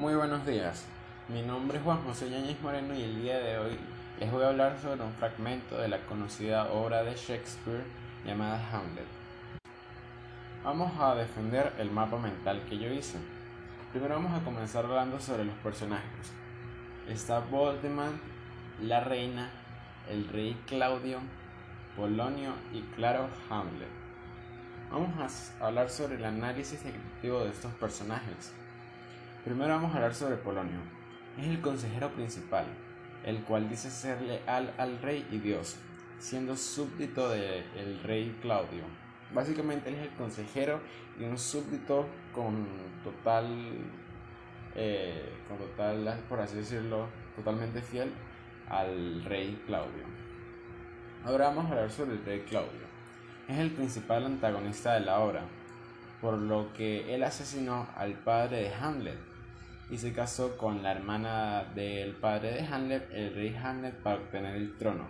Muy buenos días, mi nombre es Juan José Yáñez Moreno y el día de hoy les voy a hablar sobre un fragmento de la conocida obra de Shakespeare llamada Hamlet. Vamos a defender el mapa mental que yo hice. Primero vamos a comenzar hablando sobre los personajes. Está Voldemort, la reina, el rey Claudio, Polonio y claro Hamlet. Vamos a hablar sobre el análisis ejecutivo de estos personajes. Primero vamos a hablar sobre Polonio. Es el consejero principal, el cual dice ser leal al rey y Dios, siendo súbdito del rey Claudio. Básicamente él es el consejero y un súbdito con total, eh, con total, por así decirlo, totalmente fiel al rey Claudio. Ahora vamos a hablar sobre el rey Claudio. Es el principal antagonista de la obra, por lo que él asesinó al padre de Hamlet, y se casó con la hermana del padre de Hamlet, el rey Hamlet, para obtener el trono.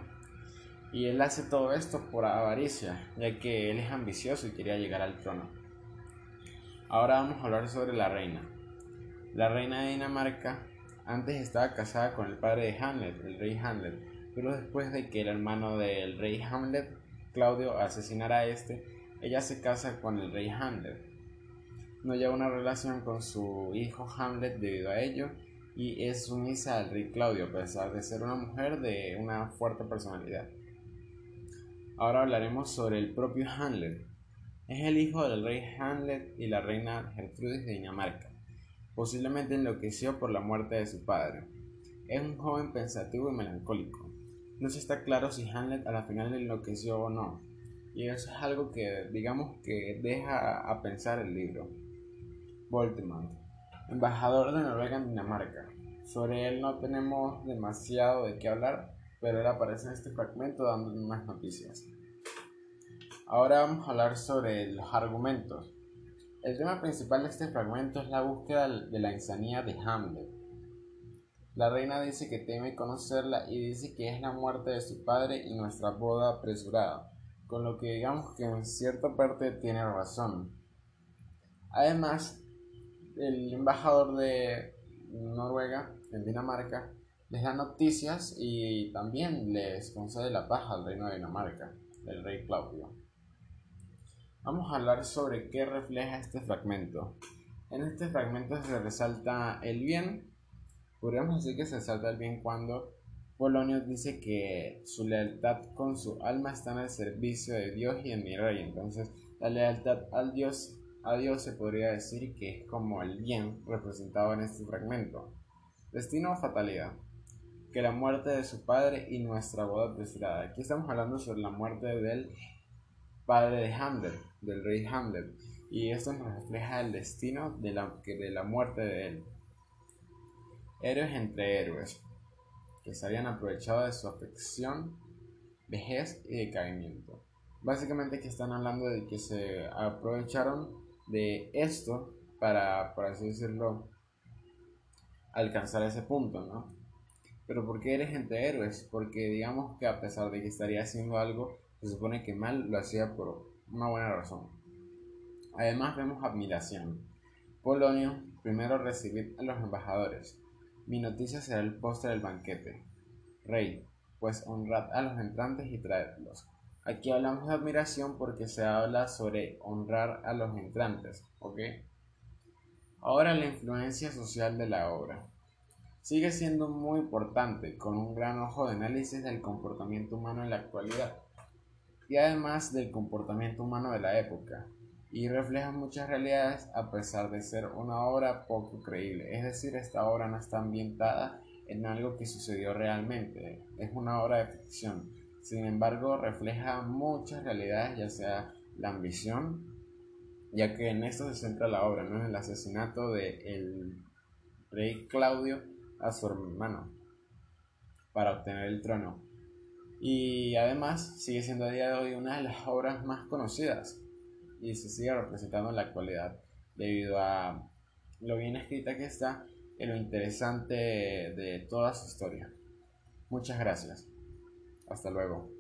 Y él hace todo esto por avaricia, ya que él es ambicioso y quería llegar al trono. Ahora vamos a hablar sobre la reina. La reina de Dinamarca antes estaba casada con el padre de Hamlet, el rey Hamlet, pero después de que el hermano del rey Hamlet, Claudio, asesinara a este, ella se casa con el rey Hamlet no lleva una relación con su hijo Hamlet debido a ello y es sumisa al rey Claudio a pesar de ser una mujer de una fuerte personalidad. Ahora hablaremos sobre el propio Hamlet. Es el hijo del rey Hamlet y la reina Gertrudis de Dinamarca. Posiblemente enloqueció por la muerte de su padre. Es un joven pensativo y melancólico. No se está claro si Hamlet a la final enloqueció o no. Y eso es algo que digamos que deja a pensar el libro. Voldemort, embajador de Noruega en Dinamarca. Sobre él no tenemos demasiado de qué hablar, pero él aparece en este fragmento dando más noticias. Ahora vamos a hablar sobre los argumentos. El tema principal de este fragmento es la búsqueda de la insanía de Hamlet. La reina dice que teme conocerla y dice que es la muerte de su padre y nuestra boda apresurada, con lo que digamos que en cierta parte tiene razón. Además, el embajador de Noruega en Dinamarca les da noticias y también les concede la paz al reino de Dinamarca, del rey Claudio. Vamos a hablar sobre qué refleja este fragmento. En este fragmento se resalta el bien. Podríamos decir que se resalta el bien cuando Polonio dice que su lealtad con su alma está en el servicio de Dios y en mi rey. Entonces, la lealtad al Dios a Dios se podría decir que es como el bien representado en este fragmento. Destino o fatalidad. Que la muerte de su padre y nuestra boda apresurada. Aquí estamos hablando sobre la muerte del padre de Hamlet, del rey Hamlet. Y esto nos refleja el destino de la, de la muerte de él. Héroes entre héroes, que se habían aprovechado de su afección, vejez y decaimiento. Básicamente aquí están hablando de que se aprovecharon de esto para, por así decirlo, alcanzar ese punto, ¿no? Pero ¿por qué eres entre héroes? Porque digamos que a pesar de que estaría haciendo algo, se supone que mal lo hacía por una buena razón. Además vemos admiración. Polonio, primero recibir a los embajadores. Mi noticia será el postre del banquete. Rey, pues honrad a los entrantes y traedlos. Aquí hablamos de admiración porque se habla sobre honrar a los entrantes, ¿ok? Ahora la influencia social de la obra. Sigue siendo muy importante, con un gran ojo de análisis del comportamiento humano en la actualidad y además del comportamiento humano de la época, y refleja muchas realidades a pesar de ser una obra poco creíble, es decir, esta obra no está ambientada en algo que sucedió realmente, es una obra de ficción sin embargo, refleja muchas realidades, ya sea la ambición, ya que en esto se centra la obra, ¿no? El asesinato del el rey Claudio a su hermano para obtener el trono. Y además sigue siendo a día de hoy una de las obras más conocidas y se sigue representando en la actualidad debido a lo bien escrita que está y lo interesante de toda su historia. Muchas gracias. Hasta luego.